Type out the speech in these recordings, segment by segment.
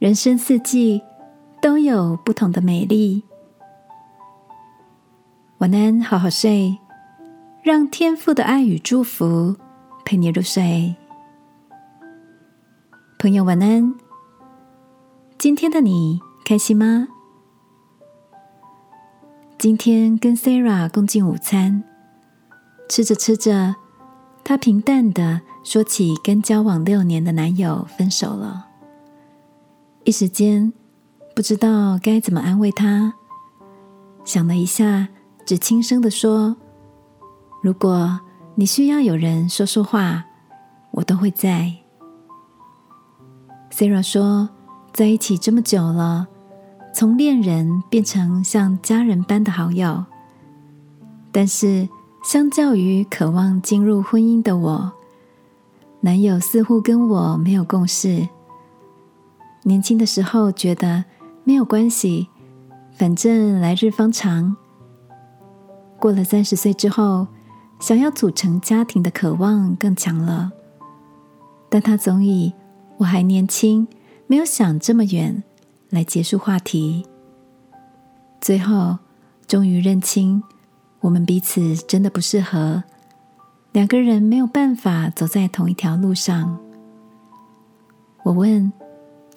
人生四季都有不同的美丽。晚安，好好睡，让天父的爱与祝福陪你入睡。朋友，晚安。今天的你开心吗？今天跟 Sarah 共进午餐，吃着吃着，她平淡的说起跟交往六年的男友分手了。一时间不知道该怎么安慰他，想了一下，只轻声的说：“如果你需要有人说说话，我都会在。”Sarah 说：“在一起这么久了，从恋人变成像家人般的好友，但是相较于渴望进入婚姻的我，男友似乎跟我没有共识。”年轻的时候觉得没有关系，反正来日方长。过了三十岁之后，想要组成家庭的渴望更强了。但他总以我还年轻，没有想这么远来结束话题。最后，终于认清我们彼此真的不适合，两个人没有办法走在同一条路上。我问。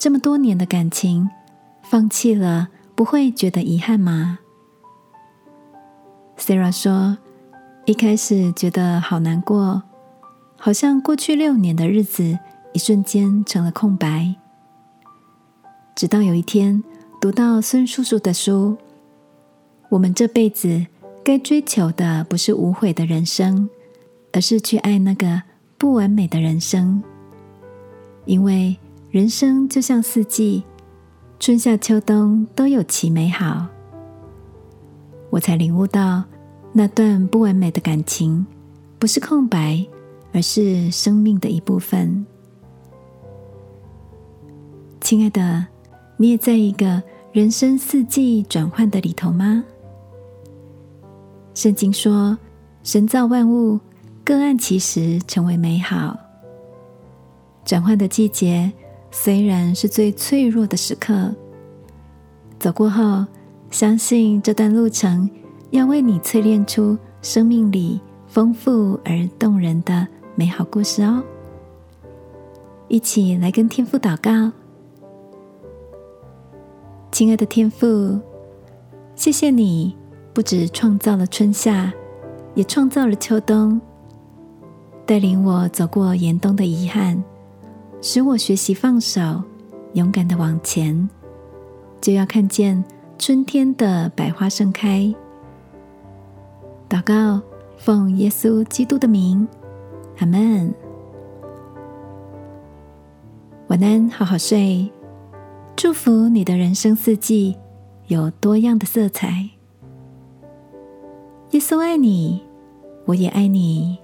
这么多年的感情，放弃了不会觉得遗憾吗？Sarah 说：“一开始觉得好难过，好像过去六年的日子一瞬间成了空白。直到有一天读到孙叔叔的书，我们这辈子该追求的不是无悔的人生，而是去爱那个不完美的人生，因为。”人生就像四季，春夏秋冬都有其美好。我才领悟到，那段不完美的感情不是空白，而是生命的一部分。亲爱的，你也在一个人生四季转换的里头吗？圣经说，神造万物，各按其时成为美好。转换的季节。虽然是最脆弱的时刻，走过后，相信这段路程要为你淬炼出生命里丰富而动人的美好故事哦。一起来跟天父祷告，亲爱的天父，谢谢你不止创造了春夏，也创造了秋冬，带领我走过严冬的遗憾。使我学习放手，勇敢的往前，就要看见春天的百花盛开。祷告，奉耶稣基督的名，阿门。晚安，好好睡。祝福你的人生四季有多样的色彩。耶稣爱你，我也爱你。